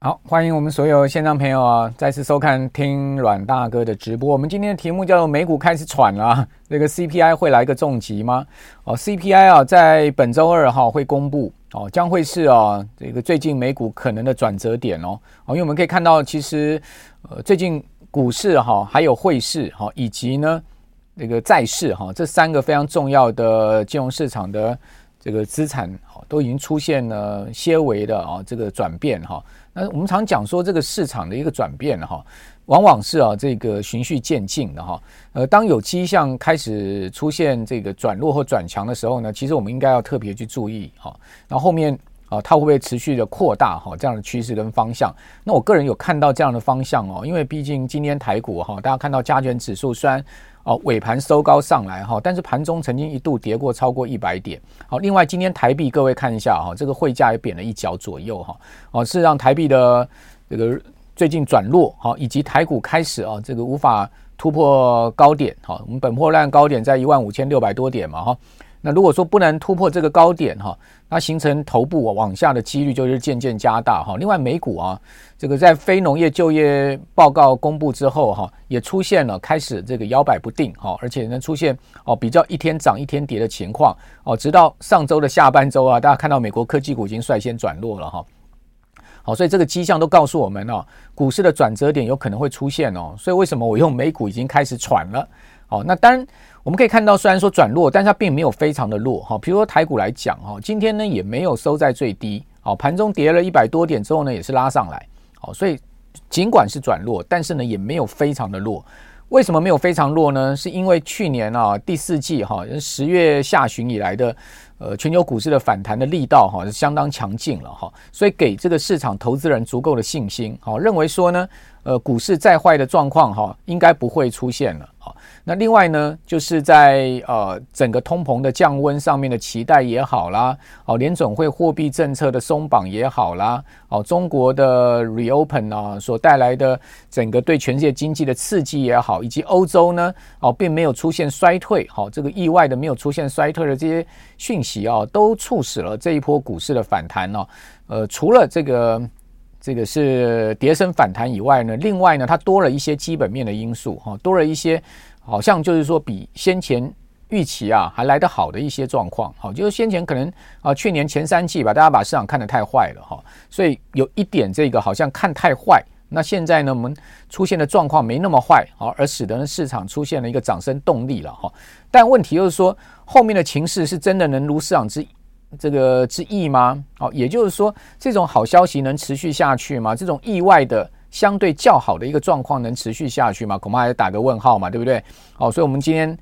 好，欢迎我们所有线上朋友啊，再次收看听阮大哥的直播。我们今天的题目叫做“美股开始喘了”，这个 CPI 会来个重击吗？哦，CPI 啊，在本周二号会公布哦，将会是啊这个最近美股可能的转折点哦。哦，因为我们可以看到，其实呃最近股市哈，还有汇市哈，以及呢那个债市哈，这三个非常重要的金融市场的这个资产哈，都已经出现了些微的啊这个转变哈。那我们常讲说，这个市场的一个转变哈，往往是啊这个循序渐进的哈。呃，当有迹象开始出现这个转弱或转强的时候呢，其实我们应该要特别去注意哈。然后后面啊，它会不会持续的扩大哈这样的趋势跟方向？那我个人有看到这样的方向哦，因为毕竟今天台股哈，大家看到加权指数虽然。哦，尾盘收高上来哈，但是盘中曾经一度跌过超过一百点。好，另外今天台币各位看一下哈，这个汇价也贬了一角左右哈。哦，是让台币的这个最近转弱哈，以及台股开始啊这个无法突破高点哈。我们本波段高点在一万五千六百多点嘛哈。那如果说不能突破这个高点哈，那形成头部往下的几率就是渐渐加大哈。另外美股啊，这个在非农业就业报告公布之后哈，也出现了开始这个摇摆不定哈，而且呢出现哦比较一天涨一天跌的情况哦，直到上周的下半周啊，大家看到美国科技股已经率先转弱了哈。好，所以这个迹象都告诉我们哦，股市的转折点有可能会出现哦。所以为什么我用美股已经开始喘了？好，那当然。我们可以看到，虽然说转弱，但是它并没有非常的弱哈。比如说台股来讲哈，今天呢也没有收在最低，好，盘中跌了一百多点之后呢，也是拉上来，好，所以尽管是转弱，但是呢也没有非常的弱。为什么没有非常弱呢？是因为去年啊第四季哈十月下旬以来的呃全球股市的反弹的力道哈是相当强劲了哈，所以给这个市场投资人足够的信心，好，认为说呢。呃，股市再坏的状况哈，应该不会出现了啊。那另外呢，就是在呃整个通膨的降温上面的期待也好啦，哦，联准会货币政策的松绑也好啦，哦，中国的 reopen 啊所带来的整个对全世界经济的刺激也好，以及欧洲呢哦并没有出现衰退，好，这个意外的没有出现衰退的这些讯息啊，都促使了这一波股市的反弹呢。呃，除了这个。这个是跌升反弹以外呢，另外呢，它多了一些基本面的因素哈，多了一些好像就是说比先前预期啊还来得好的一些状况，好，就是先前可能啊去年前三季吧，大家把市场看得太坏了哈，所以有一点这个好像看太坏，那现在呢我们出现的状况没那么坏，好，而使得呢市场出现了一个涨升动力了哈，但问题就是说后面的情势是真的能如市场之这个之意吗？好，也就是说，这种好消息能持续下去吗？这种意外的相对较好的一个状况能持续下去吗？恐怕还打个问号嘛，对不对？好，所以我们今天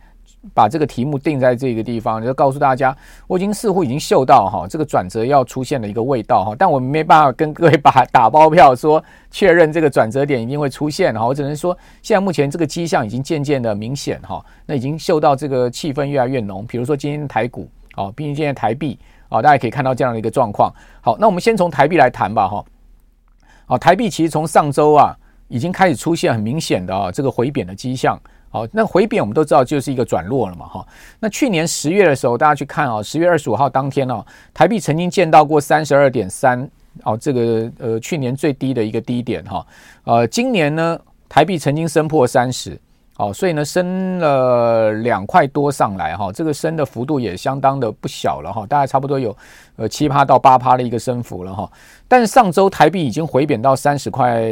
把这个题目定在这个地方，就告诉大家，我已经似乎已经嗅到哈这个转折要出现的一个味道哈，但我没办法跟各位把打包票说确认这个转折点一定会出现哈，我只能说现在目前这个迹象已经渐渐的明显哈，那已经嗅到这个气氛越来越浓。比如说今天的台股，哦，毕竟今天台币。好，大家可以看到这样的一个状况。好，那我们先从台币来谈吧，哈。好，台币其实从上周啊，已经开始出现很明显的啊这个回贬的迹象。好，那回贬我们都知道就是一个转弱了嘛，哈。那去年十月的时候，大家去看啊，十月二十五号当天呢，台币曾经见到过三十二点三，哦，这个呃去年最低的一个低点哈。呃，今年呢，台币曾经升破三十。哦，所以呢，升了两块多上来哈，这个升的幅度也相当的不小了哈，大概差不多有呃七趴到八趴的一个升幅了哈。但上周台币已经回贬到三十块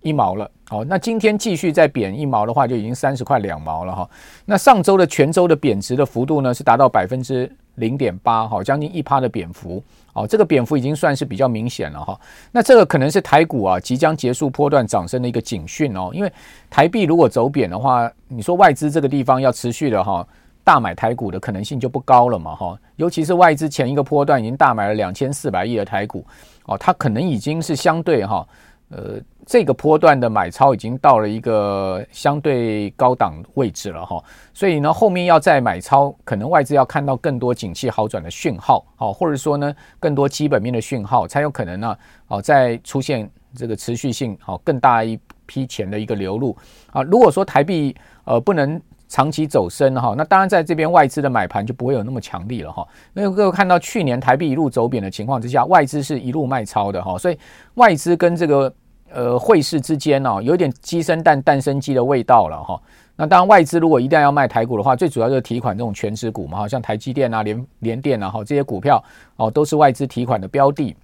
一毛了，好，那今天继续再贬一毛的话，就已经三十块两毛了哈。那上周的全周的贬值的幅度呢，是达到百分之零点八，哈，将近一趴的贬幅。哦，这个贬幅已经算是比较明显了哈。那这个可能是台股啊即将结束波段涨升的一个警讯哦。因为台币如果走贬的话，你说外资这个地方要持续的哈大买台股的可能性就不高了嘛哈。尤其是外资前一个波段已经大买了两千四百亿的台股哦，它可能已经是相对哈。呃，这个波段的买超已经到了一个相对高档位置了哈，所以呢，后面要再买超，可能外资要看到更多景气好转的讯号，好，或者说呢，更多基本面的讯号，才有可能呢，哦，再出现这个持续性好更大一批钱的一个流入啊。如果说台币呃不能长期走升哈，那当然在这边外资的买盘就不会有那么强力了哈。因为各位看到去年台币一路走贬的情况之下，外资是一路卖超的哈，所以外资跟这个呃汇市之间哦，有点鸡生蛋蛋生鸡的味道了哈。那当然外资如果一定要卖台股的话，最主要就是提款这种全值股嘛，哈像台积电啊、联联电啊哈这些股票哦，都是外资提款的标的。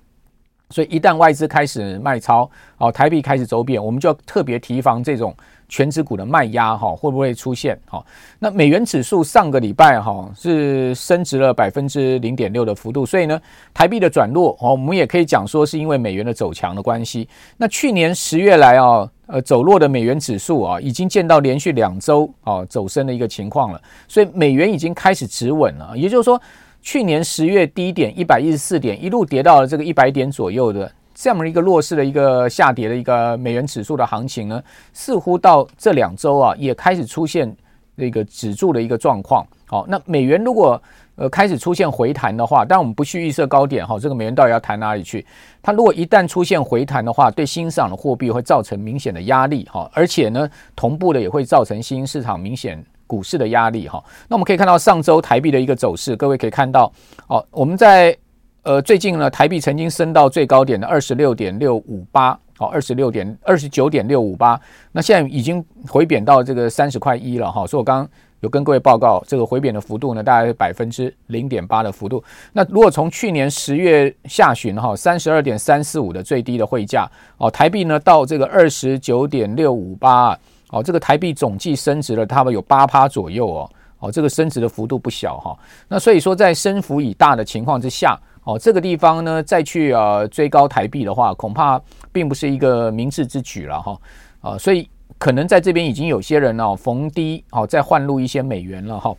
所以一旦外资开始卖超，哦，台币开始走贬，我们就要特别提防这种全值股的卖压，哈，会不会出现？哈，那美元指数上个礼拜哈是升值了百分之零点六的幅度，所以呢，台币的转弱，哦，我们也可以讲说是因为美元的走强的关系。那去年十月来啊，呃，走弱的美元指数啊，已经见到连续两周啊走升的一个情况了，所以美元已经开始止稳了，也就是说。去年十月低点一百一十四点，一路跌到了这个一百点左右的这样的一个弱势的一个下跌的一个美元指数的行情呢，似乎到这两周啊也开始出现那个止住的一个状况。好，那美元如果呃开始出现回弹的话，但我们不去预设高点哈，这个美元到底要弹哪里去？它如果一旦出现回弹的话，对新市场的货币会造成明显的压力哈，而且呢，同步的也会造成新兴市场明显。股市的压力哈，那我们可以看到上周台币的一个走势，各位可以看到哦，我们在呃最近呢，台币曾经升到最高点的二十六点六五八，哦，二十六点二十九点六五八，那现在已经回贬到这个三十块一了哈，所以我刚刚有跟各位报告，这个回贬的幅度呢，大概是百分之零点八的幅度。那如果从去年十月下旬哈，三十二点三四五的最低的汇价哦，台币呢到这个二十九点六五八。哦，这个台币总计升值了，差不多有八趴左右哦。哦，这个升值的幅度不小哈。那所以说，在升幅已大的情况之下，哦，这个地方呢再去啊追高台币的话，恐怕并不是一个明智之举了哈。啊，所以可能在这边已经有些人哦逢低哦再换入一些美元了哈。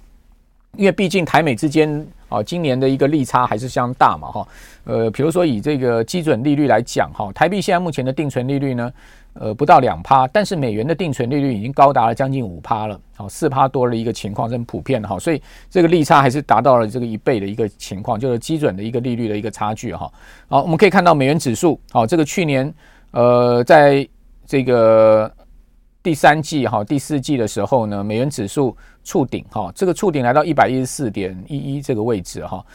因为毕竟台美之间啊，今年的一个利差还是相当大嘛哈。呃，比如说以这个基准利率来讲哈，台币现在目前的定存利率呢，呃，不到两趴，但是美元的定存利率已经高达了将近五趴了，好，四趴多的一个情况，是很普遍的哈，所以这个利差还是达到了这个一倍的一个情况，就是基准的一个利率的一个差距哈。好，我们可以看到美元指数，好，这个去年呃，在这个第三季哈、第四季的时候呢，美元指数触顶哈，这个触顶来到一百一十四点一一这个位置哈。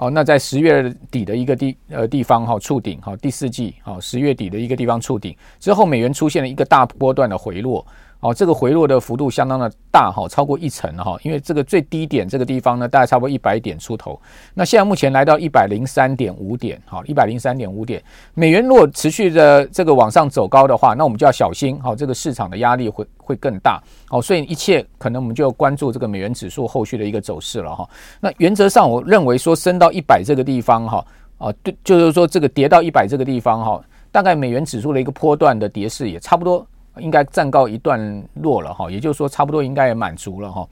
哦，那在十月底的一个地呃地方哈触顶哈，第四季哈十月底的一个地方触顶之后，美元出现了一个大波段的回落。哦，这个回落的幅度相当的大哈，超过一成哈，因为这个最低点这个地方呢，大概差不多一百点出头。那现在目前来到一百零三点五点，哈，一百零三点五点。美元如果持续的这个往上走高的话，那我们就要小心，哈，这个市场的压力会会更大。好，所以一切可能我们就要关注这个美元指数后续的一个走势了哈。那原则上，我认为说升到一百这个地方哈，啊，对，就是说这个跌到一百这个地方哈，大概美元指数的一个波段的跌势也差不多。应该暂告一段落了哈，也就是说差不多应该也满足了哈。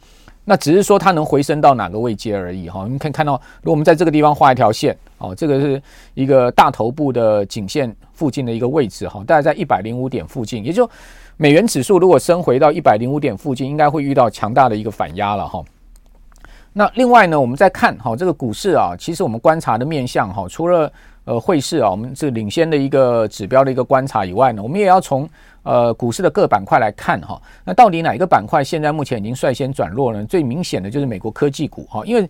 那只是说它能回升到哪个位阶而已哈。你可以看到，如果我们在这个地方画一条线哦，这个是一个大头部的颈线附近的一个位置哈，大概在一百零五点附近。也就美元指数如果升回到一百零五点附近，应该会遇到强大的一个反压了哈。那另外呢，我们再看哈这个股市啊，其实我们观察的面向哈，除了呃汇市啊，我们这领先的一个指标的一个观察以外呢，我们也要从。呃，股市的各板块来看哈，那到底哪一个板块现在目前已经率先转弱呢？最明显的就是美国科技股哈，因为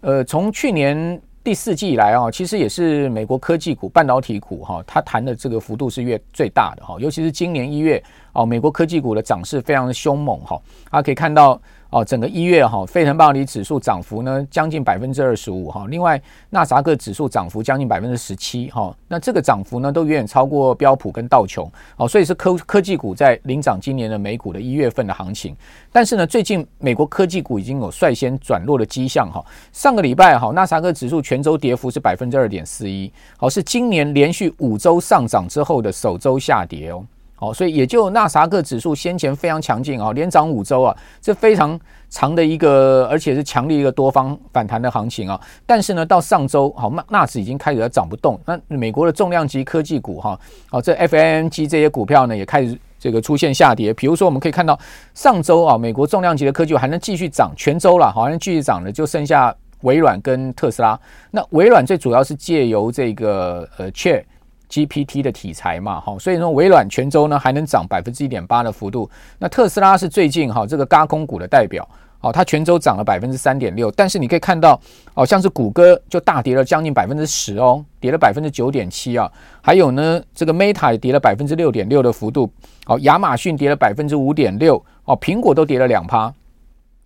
呃，从去年第四季以来啊，其实也是美国科技股、半导体股哈，它弹的这个幅度是越最大的哈，尤其是今年一月哦，美国科技股的涨势非常的凶猛哈，大家可以看到。哦，整个一月哈，费城半导体指数涨幅呢将近百分之二十五哈，另外纳斯达克指数涨幅将近百分之十七哈，那这个涨幅呢都远远超过标普跟道琼哦，所以是科科技股在领涨今年的美股的一月份的行情。但是呢，最近美国科技股已经有率先转弱的迹象哈。上个礼拜哈，纳斯达克指数全周跌幅是百分之二点四一，好，是今年连续五周上涨之后的首周下跌哦。好，所以也就纳斯达克指数先前非常强劲啊，连涨五周啊，这非常长的一个，而且是强力一个多方反弹的行情啊。但是呢，到上周好，纳纳指已经开始要涨不动。那美国的重量级科技股哈，哦，这 FANG 这些股票呢，也开始这个出现下跌。比如说，我们可以看到上周啊，美国重量级的科技股还能继续涨，全周了，好像继续涨的就剩下微软跟特斯拉。那微软最主要是借由这个呃 Chat GPT 的题材嘛，哈，所以说微软全周呢还能涨百分之一点八的幅度。那特斯拉是最近哈这个轧空股的代表，哦，它全周涨了百分之三点六，但是你可以看到，哦，像是谷歌就大跌了将近百分之十哦，跌了百分之九点七啊，还有呢，这个 Meta 跌了百分之六点六的幅度，哦，亚马逊跌了百分之五点六，哦，苹果都跌了两趴，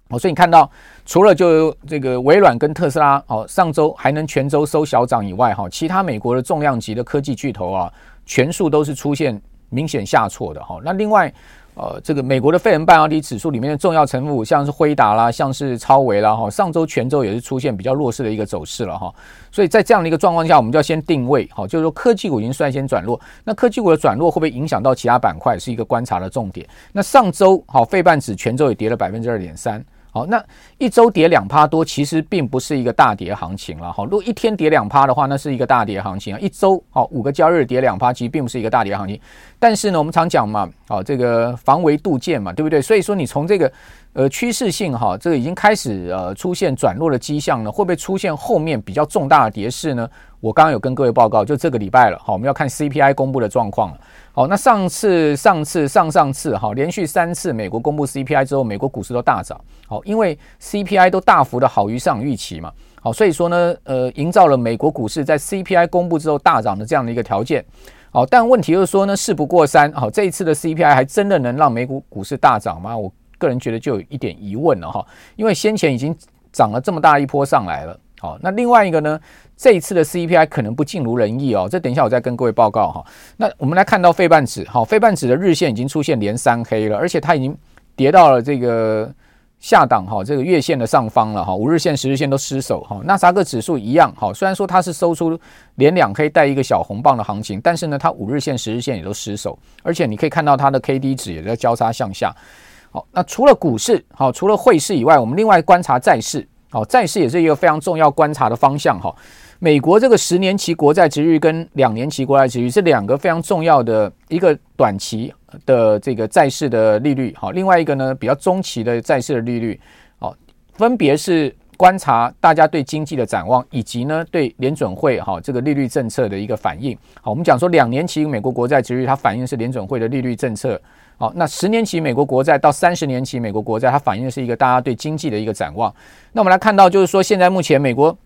哦，所以你看到，除了就这个微软跟特斯拉，哦，上周还能全周收小涨以外，哈，其他美国的重量级的科技巨头啊，全数都是出现明显下挫的，哈，那另外。呃，这个美国的费城半导体指数里面的重要成分股，像是辉达啦，像是超维啦，哈，上周全周也是出现比较弱势的一个走势了哈。所以在这样的一个状况下，我们就要先定位，好，就是说科技股已经率先转弱，那科技股的转弱会不会影响到其他板块，是一个观察的重点。那上周好，费半指全周也跌了百分之二点三。好，那一周跌两趴多，其实并不是一个大跌行情了。好，如果一天跌两趴的话，那是一个大跌行情啊。一周好，五个交易日跌两趴，其实并不是一个大跌行情。但是呢，我们常讲嘛，好，这个防微杜渐嘛，对不对？所以说，你从这个呃趋势性哈，这个已经开始呃出现转弱的迹象呢，会不会出现后面比较重大的跌势呢？我刚刚有跟各位报告，就这个礼拜了，好，我们要看 CPI 公布的状况了。好，那上次、上次、上上次，哈，连续三次美国公布 CPI 之后，美国股市都大涨。好，因为 CPI 都大幅的好于市场预期嘛。好，所以说呢，呃，营造了美国股市在 CPI 公布之后大涨的这样的一个条件。好，但问题就是说呢，事不过三。好，这一次的 CPI 还真的能让美股股市大涨吗？我个人觉得就有一点疑问了哈，因为先前已经涨了这么大一波上来了。好，那另外一个呢？这一次的 CPI 可能不尽如人意哦，这等一下我再跟各位报告哈。那我们来看到费半指，好，费半指的日线已经出现连三黑了，而且它已经跌到了这个下档哈，这个月线的上方了哈，五日线、十日线都失守哈。纳斯达克指数一样，哈，虽然说它是收出连两黑带一个小红棒的行情，但是呢，它五日线、十日线也都失守，而且你可以看到它的 KD 值也在交叉向下。好，那除了股市，好，除了汇市以外，我们另外观察债市，好，债市也是一个非常重要观察的方向哈。美国这个十年期国债殖率跟两年期国债殖率是两个非常重要的一个短期的这个债市的利率，好，另外一个呢比较中期的债市的利率，好，分别是观察大家对经济的展望，以及呢对联准会哈这个利率政策的一个反应。好，我们讲说两年期美国国债殖率它反映是联准会的利率政策，好，那十年期美国国债到三十年期美国国债它反映的是一个大家对经济的一个展望。那我们来看到就是说现在目前美国。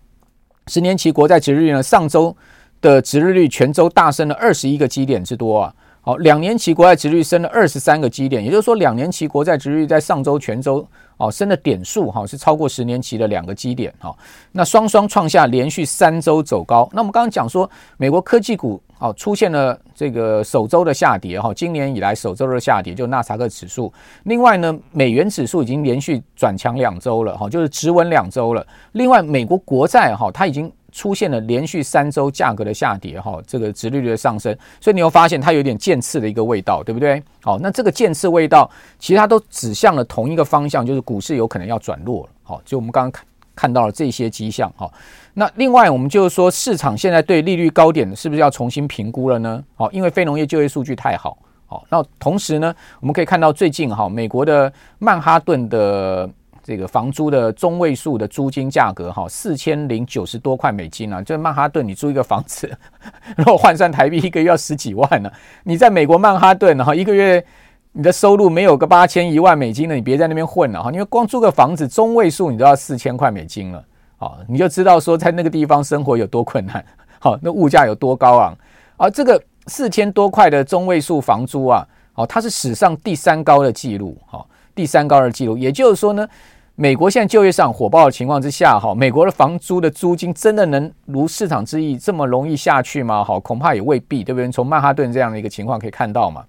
十年期国债值日率呢，上周的值日率全周大升了二十一个基点之多啊。好，两年期国债殖率升了二十三个基点，也就是说，两年期国债殖率在上周全周哦升的点数哈是超过十年期的两个基点哈。那双双创下连续三周走高。那我们刚刚讲说，美国科技股哦出现了这个首周的下跌哈，今年以来首周的下跌就纳斯克指数。另外呢，美元指数已经连续转强两周了哈，就是止稳两周了。另外，美国国债哈它已经。出现了连续三周价格的下跌，哈，这个殖利率的上升，所以你会发现它有点渐次的一个味道，对不对？好，那这个渐次味道，其实它都指向了同一个方向，就是股市有可能要转弱了。好，就我们刚刚看看到了这些迹象，哈。那另外，我们就是说，市场现在对利率高点是不是要重新评估了呢？好，因为非农业就业数据太好，好，那同时呢，我们可以看到最近哈，美国的曼哈顿的。这个房租的中位数的租金价格哈，四千零九十多块美金啊！就曼哈顿，你租一个房子，如果换算台币，一个月要十几万呢。你在美国曼哈顿哈，一个月你的收入没有个八千一万美金的，你别在那边混了哈！因为光租个房子中位数你都要四千块美金了，好，你就知道说在那个地方生活有多困难，好，那物价有多高昂。而这个四千多块的中位数房租啊，好，它是史上第三高的记录，好，第三高的记录，也就是说呢。美国现在就业上火爆的情况之下，哈，美国的房租的租金真的能如市场之意这么容易下去吗？好，恐怕也未必，对不对？从曼哈顿这样的一个情况可以看到嘛。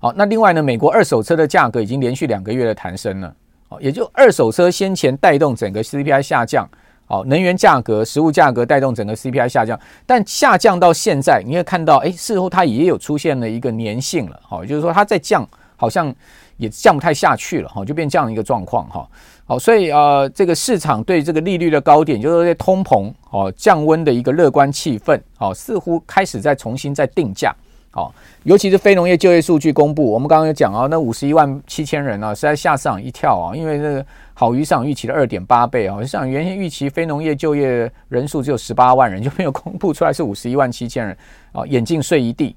好，那另外呢，美国二手车的价格已经连续两个月的弹升了，好，也就二手车先前带动整个 CPI 下降，好，能源价格、食物价格带动整个 CPI 下降，但下降到现在，你会看到，哎，似乎它也有出现了一个粘性了，好，也就是说它在降，好像。也降不太下去了哈，就变这样一个状况哈。好，所以呃，这个市场对这个利率的高点，就是通膨哦降温的一个乐观气氛，哦，似乎开始在重新再定价。哦，尤其是非农业就业数据公布，我们刚刚有讲啊，那五十一万七千人啊，实在吓市场一跳啊，因为这个好于市场预期的二点八倍啊，市场原先预期非农业就业人数只有十八万人，就没有公布出来是五十一万七千人啊，眼镜碎一地。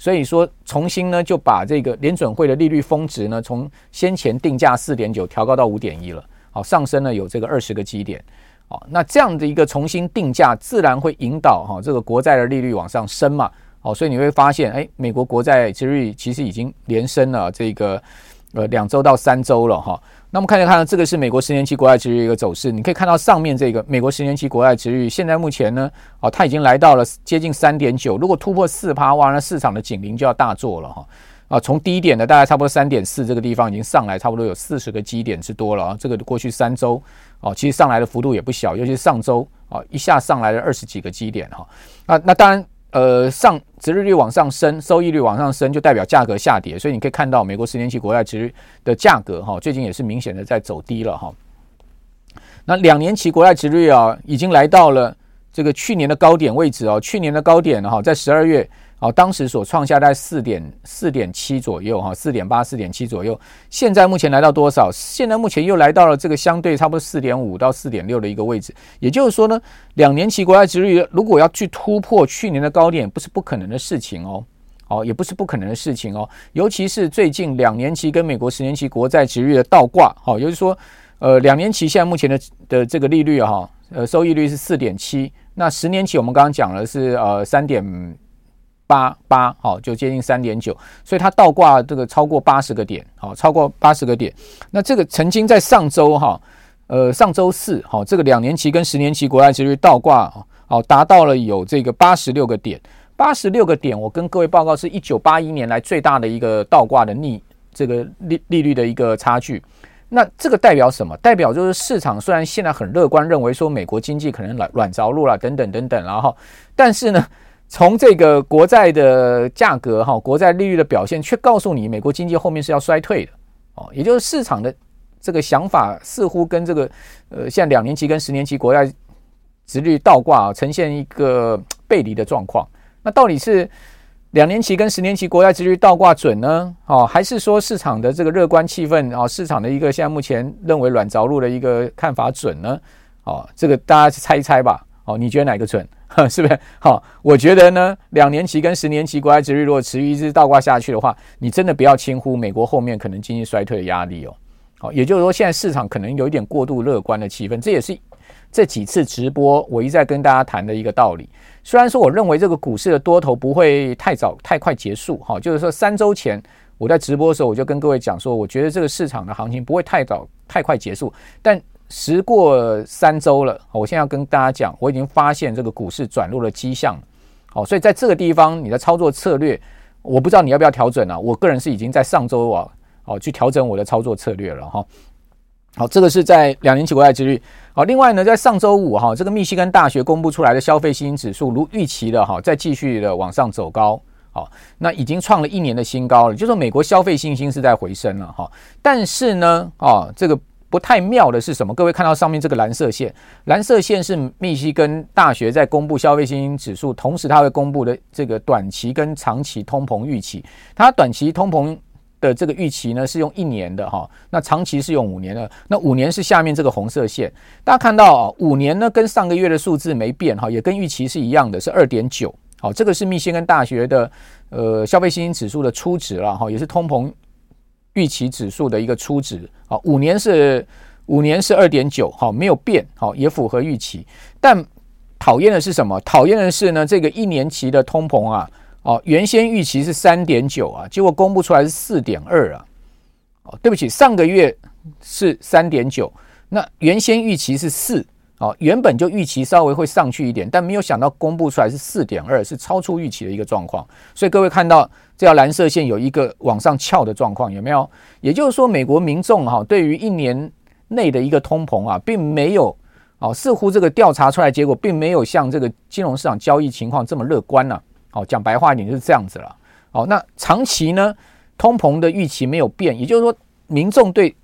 所以说重新呢就把这个联准会的利率峰值呢从先前定价四点九调高到五点一了，好，上升了有这个二十个基点，好，那这样的一个重新定价自然会引导哈这个国债的利率往上升嘛，好，所以你会发现哎，美国国债利率其实已经连升了这个呃两周到三周了哈。那么看一看，这个是美国十年期国债殖利率一个走势。你可以看到上面这个美国十年期国债殖利率，现在目前呢，哦，它已经来到了接近三点九。如果突破四趴，哇，那市场的警铃就要大作了哈。啊，从低点的大概差不多三点四这个地方已经上来，差不多有四十个基点之多了啊。这个过去三周哦，其实上来的幅度也不小，尤其是上周啊，一下上来了二十几个基点哈。那那当然。呃，上殖利率往上升，收益率往上升，就代表价格下跌。所以你可以看到，美国十年期国债殖利率的价格哈，最近也是明显的在走低了哈。那两年期国债殖率啊，已经来到了这个去年的高点位置哦，去年的高点哈，在十二月。好，当时所创下在四点四点七左右哈，四点八四点七左右。现在目前来到多少？现在目前又来到了这个相对差不多四点五到四点六的一个位置。也就是说呢，两年期国债殖率如果要去突破去年的高点，不是不可能的事情哦。哦，也不是不可能的事情哦。尤其是最近两年期跟美国十年期国债殖率的倒挂，好，也就是说，呃，两年期现在目前的的这个利率哈，呃，收益率是四点七，那十年期我们刚刚讲了是呃三点。八八好，就接近三点九，所以它倒挂这个超过八十个点，好，超过八十个点。那这个曾经在上周哈，呃，上周四好，这个两年期跟十年期国债殖利率倒挂，好，达到了有这个八十六个点，八十六个点。我跟各位报告，是一九八一年来最大的一个倒挂的逆这个利利率的一个差距。那这个代表什么？代表就是市场虽然现在很乐观，认为说美国经济可能软软着陆了，等等等等，然后，但是呢？从这个国债的价格哈，国债利率的表现，却告诉你美国经济后面是要衰退的哦，也就是市场的这个想法似乎跟这个呃，像两年期跟十年期国债殖率倒挂，呈现一个背离的状况。那到底是两年期跟十年期国债殖率倒挂准呢？哦，还是说市场的这个乐观气氛啊，市场的一个现在目前认为软着陆的一个看法准呢？哦，这个大家去猜一猜吧。哦，你觉得哪个准？是不是？好，我觉得呢，两年期跟十年期国债殖利率如果持续一直倒挂下去的话，你真的不要轻忽美国后面可能经济衰退的压力哦。好，也就是说，现在市场可能有一点过度乐观的气氛，这也是这几次直播我一再跟大家谈的一个道理。虽然说我认为这个股市的多头不会太早太快结束，哈，就是说三周前我在直播的时候我就跟各位讲说，我觉得这个市场的行情不会太早太快结束，但。时过三周了，我现在要跟大家讲，我已经发现这个股市转入了迹象，好，所以在这个地方你的操作策略，我不知道你要不要调整啊。我个人是已经在上周啊，哦，去调整我的操作策略了哈。好，这个是在两年期国债殖利率。好，另外呢，在上周五哈，这个密西根大学公布出来的消费信心指数，如预期的哈，再继续的往上走高，好，那已经创了一年的新高了，就说美国消费信心是在回升了哈。但是呢，啊，这个。不太妙的是什么？各位看到上面这个蓝色线，蓝色线是密西根大学在公布消费信心指数，同时它会公布的这个短期跟长期通膨预期。它短期通膨的这个预期呢是用一年的哈，那长期是用五年的。那五年是下面这个红色线，大家看到啊，五年呢跟上个月的数字没变哈，也跟预期是一样的，是二点九。好，这个是密西根大学的呃消费信心指数的初值了哈，也是通膨。预期指数的一个初值，好，五年是五年是二点九，好，没有变，好，也符合预期。但讨厌的是什么？讨厌的是呢，这个一年期的通膨啊，哦，原先预期是三点九啊，结果公布出来是四点二啊，哦，对不起，上个月是三点九，那原先预期是四。哦，原本就预期稍微会上去一点，但没有想到公布出来是四点二，是超出预期的一个状况。所以各位看到这条蓝色线有一个往上翘的状况，有没有？也就是说，美国民众哈对于一年内的一个通膨啊，并没有哦，似乎这个调查出来结果并没有像这个金融市场交易情况这么乐观呐。哦，讲白话一点就是这样子了。哦，那长期呢，通膨的预期没有变，也就是说，民众对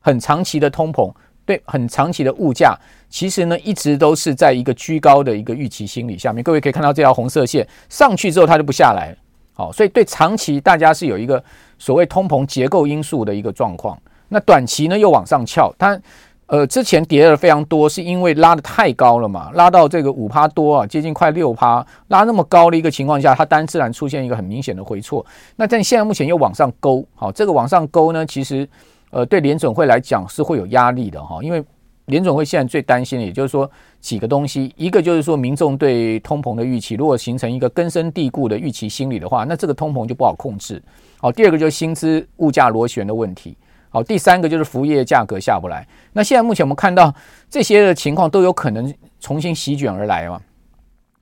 很长期的通膨。对，很长期的物价，其实呢，一直都是在一个居高的一个预期心理下面。各位可以看到这条红色线上去之后，它就不下来。好，所以对长期大家是有一个所谓通膨结构因素的一个状况。那短期呢又往上翘，它呃，之前跌了非常多，是因为拉得太高了嘛，拉到这个五趴多啊，接近快六趴，拉那么高的一个情况下，它单自然出现一个很明显的回挫。那但现在目前又往上勾，好，这个往上勾呢，其实呃对联准会来讲是会有压力的哈，因为联准会现在最担心的，也就是说几个东西，一个就是说民众对通膨的预期，如果形成一个根深蒂固的预期心理的话，那这个通膨就不好控制。好，第二个就是薪资物价螺旋的问题。好，第三个就是服务业价格下不来。那现在目前我们看到这些的情况都有可能重新席卷而来嘛。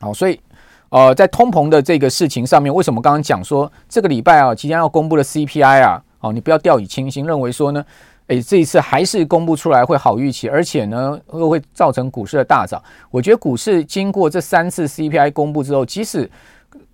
好，所以呃，在通膨的这个事情上面，为什么刚刚讲说这个礼拜啊，即将要公布的 CPI 啊，哦，你不要掉以轻心，认为说呢，诶，这一次还是公布出来会好预期，而且呢，又会造成股市的大涨。我觉得股市经过这三次 CPI 公布之后，即使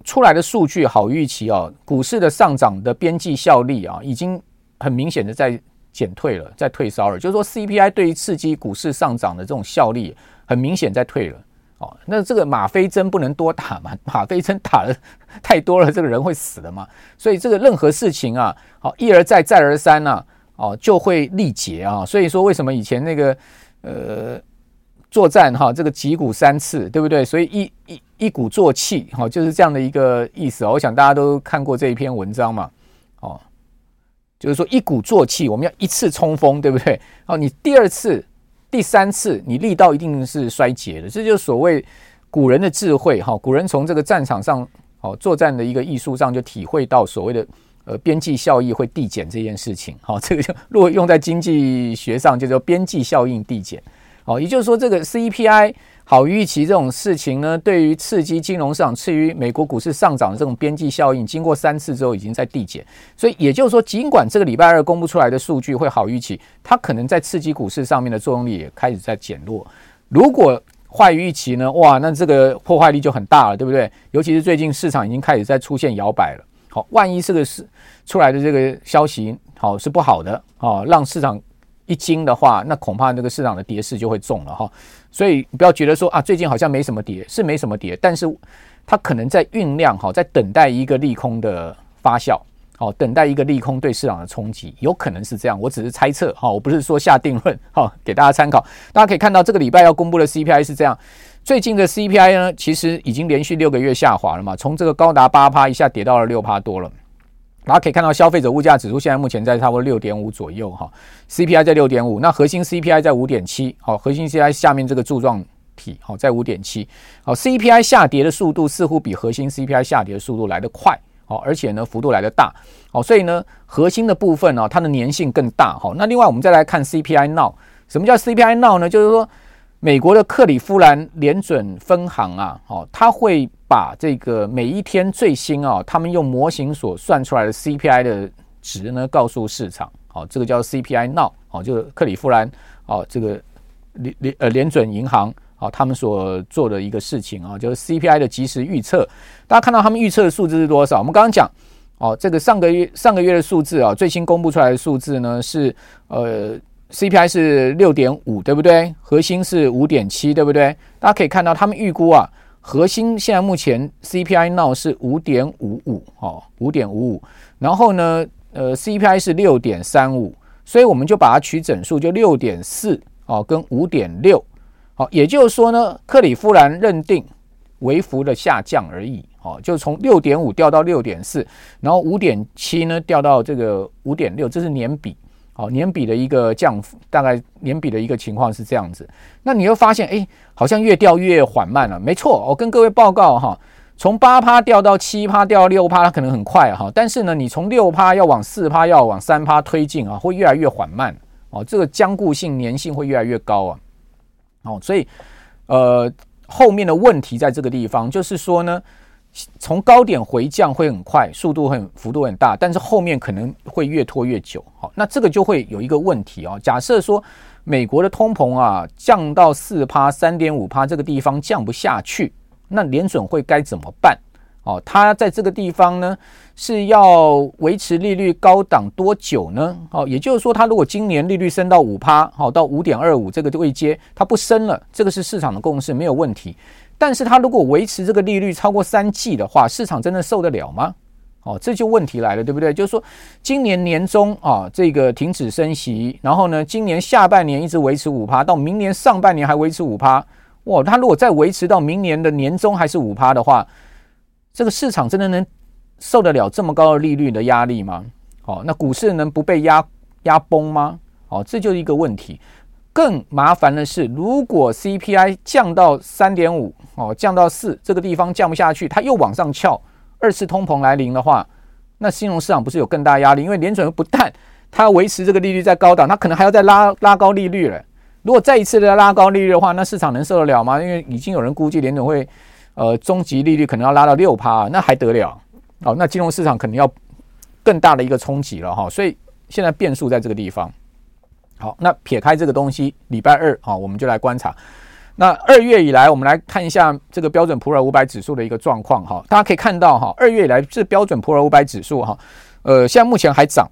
出来的数据好预期哦，股市的上涨的边际效力啊，已经。很明显的在减退了，在退烧了，就是说 CPI 对于刺激股市上涨的这种效力，很明显在退了。哦，那这个吗啡针不能多打嘛？吗啡针打的太多了，这个人会死的嘛。所以这个任何事情啊，好一而再再而三呐，哦就会力竭啊。所以说为什么以前那个呃作战哈，这个击鼓三次，对不对？所以一一一鼓作气，哈，就是这样的一个意思啊。我想大家都看过这一篇文章嘛，哦。就是说一鼓作气，我们要一次冲锋，对不对？哦，你第二次、第三次，你力道一定是衰竭的。这就是所谓古人的智慧哈。古人从这个战场上哦作战的一个艺术上，就体会到所谓的呃边际效益会递减这件事情。好，这个就如果用在经济学上，就叫边际效应递减。好，也就是说这个 CPI。好预期这种事情呢，对于刺激金融市场、至于美国股市上涨的这种边际效应，经过三次之后已经在递减。所以也就是说，尽管这个礼拜二公布出来的数据会好预期，它可能在刺激股市上面的作用力也开始在减弱。如果坏预期呢，哇，那这个破坏力就很大了，对不对？尤其是最近市场已经开始在出现摇摆了。好，万一这个是出来的这个消息好是不好的啊，让市场一惊的话，那恐怕这个市场的跌势就会重了哈。所以不要觉得说啊，最近好像没什么跌，是没什么跌，但是它可能在酝酿哈，在等待一个利空的发酵，好，等待一个利空对市场的冲击，有可能是这样。我只是猜测哈，我不是说下定论，好，给大家参考。大家可以看到这个礼拜要公布的 CPI 是这样，最近的 CPI 呢，其实已经连续六个月下滑了嘛，从这个高达八趴一下跌到了六趴多了。大家可以看到，消费者物价指数现在目前在差不多六点五左右哈，CPI 在六点五，那核心 CPI 在五点七，好，核心 CPI 下面这个柱状体好在五点七，好，CPI 下跌的速度似乎比核心 CPI 下跌的速度来得快，哦，而且呢幅度来得大，哦，所以呢核心的部分呢它的粘性更大，好，那另外我们再来看 CPI Now，什么叫 CPI Now 呢？就是说美国的克里夫兰联准分行啊，好，它会。把这个每一天最新啊，他们用模型所算出来的 CPI 的值呢，告诉市场，好，这个叫 CPI Now，好，就是克里夫兰，哦，这个联联呃联准银行，啊，他们所做的一个事情啊，就是 CPI 的即时预测。大家看到他们预测的数字是多少？我们刚刚讲，哦，这个上个月上个月的数字啊，最新公布出来的数字呢是呃 CPI 是六点五，对不对？核心是五点七，对不对？大家可以看到他们预估啊。核心现在目前 CPI now 是五点五五哦，五点五五，然后呢，呃，CPI 是六点三五，所以我们就把它取整数，就六点四哦，跟五点六，好，也就是说呢，克里夫兰认定微幅的下降而已，哦，就从六点五掉到六点四，然后五点七呢掉到这个五点六，这是年比。好，年比的一个降幅，大概年比的一个情况是这样子。那你又发现，哎，好像越掉越缓慢了。没错，我跟各位报告哈，从八趴掉到七趴，掉到六趴，它可能很快哈。但是呢，你从六趴要往四趴，要往三趴推进啊，会越来越缓慢哦。这个僵固性、粘性会越来越高啊。哦，所以呃，后面的问题在这个地方，就是说呢。从高点回降会很快，速度很幅度很大，但是后面可能会越拖越久。好，那这个就会有一个问题哦。假设说美国的通膨啊降到四趴、三点五趴这个地方降不下去，那联准会该怎么办？哦，它在这个地方呢是要维持利率高档多久呢？哦，也就是说，它如果今年利率升到五趴，好到五点二五这个位阶，它不升了，这个是市场的共识，没有问题。但是它如果维持这个利率超过三季的话，市场真的受得了吗？哦，这就问题来了，对不对？就是说，今年年中啊，这个停止升息，然后呢，今年下半年一直维持五趴，到明年上半年还维持五趴，哇，它如果再维持到明年的年中还是五趴的话，这个市场真的能受得了这么高的利率的压力吗？哦，那股市能不被压压崩吗？哦，这就是一个问题。更麻烦的是，如果 CPI 降到三点五，哦，降到四，这个地方降不下去，它又往上翘。二次通膨来临的话，那金融市场不是有更大压力？因为联准不但它维持这个利率在高档，它可能还要再拉拉高利率了。如果再一次的拉高利率的话，那市场能受得了吗？因为已经有人估计联准会呃终极利率可能要拉到六趴，那还得了？哦，那金融市场肯定要更大的一个冲击了哈。所以现在变数在这个地方。好，那撇开这个东西，礼拜二啊，我们就来观察。那二月以来，我们来看一下这个标准普尔五百指数的一个状况哈。大家可以看到哈，二月以来这标准普尔五百指数哈，呃，现在目前还涨，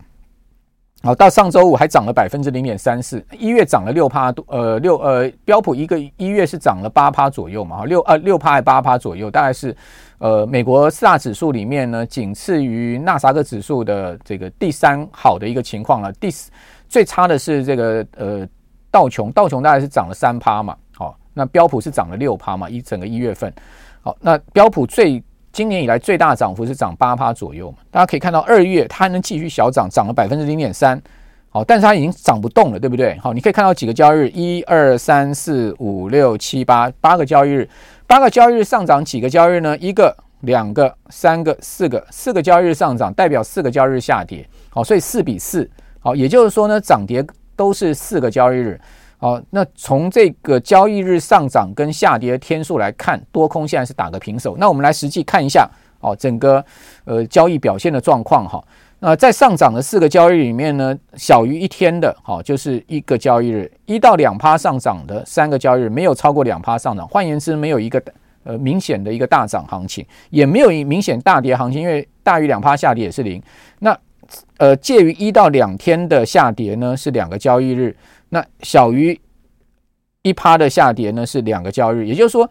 好，到上周五还涨了百分之零点三四，一月涨了六趴多，呃六呃标普一个一月是涨了八趴左右嘛，哈六呃六趴还八趴左右，大概是呃美国四大指数里面呢，仅次于纳斯达克指数的这个第三好的一个情况了。第四最差的是这个呃道琼，道琼大概是涨了三趴嘛。好那标普是涨了六趴嘛，一整个一月份，好，那标普最今年以来最大涨幅是涨八趴左右嘛，大家可以看到二月它还能继续小涨，涨了百分之零点三，好，但是它已经涨不动了，对不对？好，你可以看到几个交易日，一二三四五六七八八个交易日，八个交易日上涨几个交易日呢？一个、两个、三个、四个，四个交易日上涨代表四个交易日下跌，好，所以四比四，好，也就是说呢，涨跌都是四个交易日。好，那从这个交易日上涨跟下跌的天数来看，多空现在是打个平手。那我们来实际看一下，哦，整个呃交易表现的状况哈。那在上涨的四个交易日里面呢，小于一天的，好，就是一个交易日，一到两趴上涨的三个交易日，没有超过两趴上涨。换言之，没有一个呃明显的一个大涨行情，也没有一明显大跌行情，因为大于两趴下跌也是零。那呃介于一到两天的下跌呢，是两个交易日。那小于一趴的下跌呢，是两个交易日，也就是说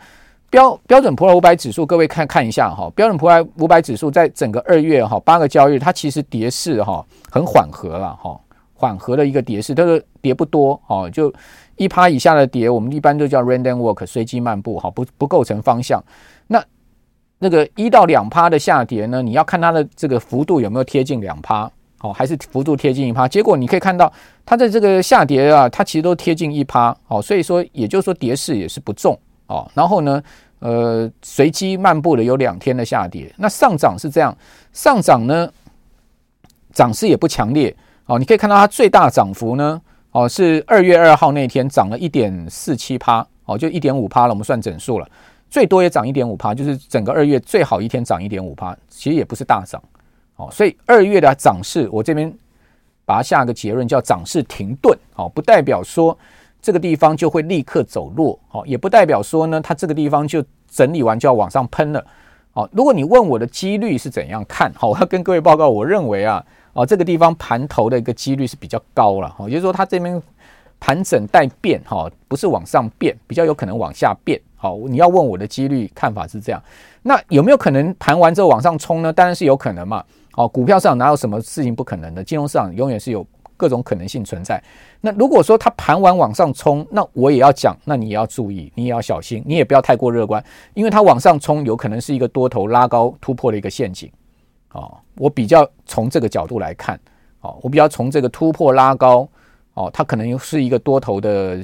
标标准普尔五百指数，各位看看一下哈，标准普尔五百指数在整个二月哈八个交易日，它其实跌势哈很缓和了哈，缓和的一个跌势，它是跌不多哦，就一趴以下的跌，我们一般都叫 random walk 随机漫步哈，不不构成方向。那那个一到两趴的下跌呢，你要看它的这个幅度有没有贴近两趴。哦，还是幅度贴近一趴，结果你可以看到它的这个下跌啊，它其实都贴近一趴，哦，所以说也就是说跌势也是不重哦。然后呢，呃，随机漫步的有两天的下跌，那上涨是这样，上涨呢涨势也不强烈哦。你可以看到它最大涨幅呢，哦是二月二号那天涨了一点四七趴，哦就一点五趴了，我们算整数了，最多也涨一点五趴，就是整个二月最好一天涨一点五趴，其实也不是大涨。哦，所以二月的涨势，我这边把它下个结论叫涨势停顿，哦，不代表说这个地方就会立刻走弱，哦，也不代表说呢，它这个地方就整理完就要往上喷了，好，如果你问我的几率是怎样看，好，我要跟各位报告，我认为啊，哦，这个地方盘头的一个几率是比较高了，哈，也就是说它这边盘整带变，哈，不是往上变，比较有可能往下变，好，你要问我的几率看法是这样，那有没有可能盘完之后往上冲呢？当然是有可能嘛。哦，股票市场哪有什么事情不可能的？金融市场永远是有各种可能性存在。那如果说它盘完往上冲，那我也要讲，那你也要注意，你也要小心，你也不要太过乐观，因为它往上冲有可能是一个多头拉高突破的一个陷阱。哦，我比较从这个角度来看，哦，我比较从这个突破拉高，哦，它可能是一个多头的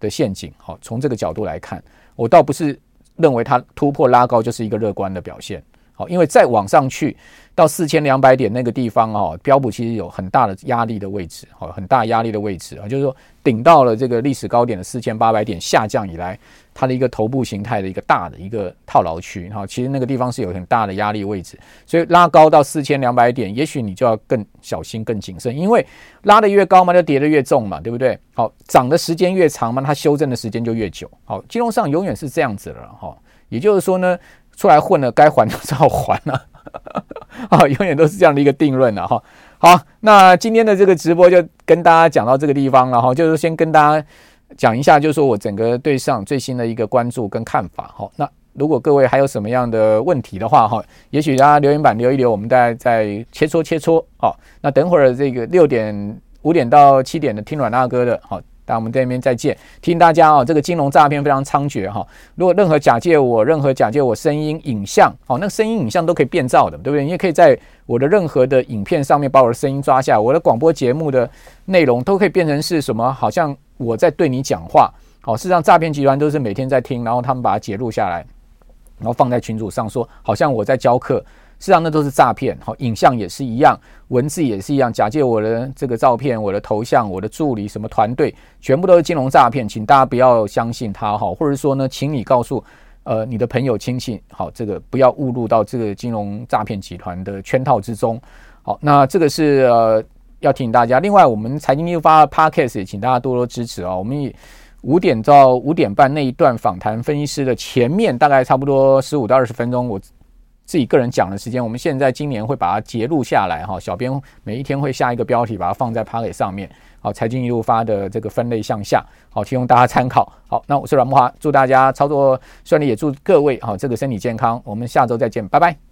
的陷阱。好，从这个角度来看，我倒不是认为它突破拉高就是一个乐观的表现。好，因为再往上去。到四千两百点那个地方哦，标普其实有很大的压力的位置，哦，很大压力的位置啊，就是说顶到了这个历史高点的四千八百点，下降以来它的一个头部形态的一个大的一个套牢区，哈，其实那个地方是有很大的压力位置，所以拉高到四千两百点，也许你就要更小心、更谨慎，因为拉得越高嘛，就跌得越重嘛，对不对？好，涨的时间越长嘛，它修正的时间就越久。好，金融上永远是这样子了，哈，也就是说呢，出来混了，该还的是要还了。啊，永远都是这样的一个定论了哈。好，那今天的这个直播就跟大家讲到这个地方了哈，就是先跟大家讲一下，就是说我整个对上最新的一个关注跟看法哈。那如果各位还有什么样的问题的话，哈，也许大家留言板留一留，我们大家再切磋切磋。好，那等会儿这个六点五点到七点的听阮大哥的，好。那我们在那边再见，提醒大家哦，这个金融诈骗非常猖獗哈。如果任何假借我，任何假借我声音、影像，哦，那个声音、影像都可以变造的，对不对？你也可以在我的任何的影片上面把我的声音抓下，我的广播节目的内容都可以变成是什么？好像我在对你讲话。好，事实上诈骗集团都是每天在听，然后他们把它截录下来，然后放在群组上说，好像我在教课。实际上那都是诈骗，好，影像也是一样，文字也是一样，假借我的这个照片、我的头像、我的助理什么团队，全部都是金融诈骗，请大家不要相信他哈，或者说呢，请你告诉呃你的朋友亲戚，好，这个不要误入到这个金融诈骗集团的圈套之中。好，那这个是呃要提醒大家。另外，我们财经一路发的 Podcast 也请大家多多支持啊。我们以五点到五点半那一段访谈分析师的前面大概差不多十五到二十分钟，我。自己个人讲的时间，我们现在今年会把它截录下来哈。小编每一天会下一个标题，把它放在 PPT 上面。好，财经一路发的这个分类向下，好，提供大家参考。好，那我是阮木华，祝大家操作顺利，也祝各位好这个身体健康。我们下周再见，拜拜。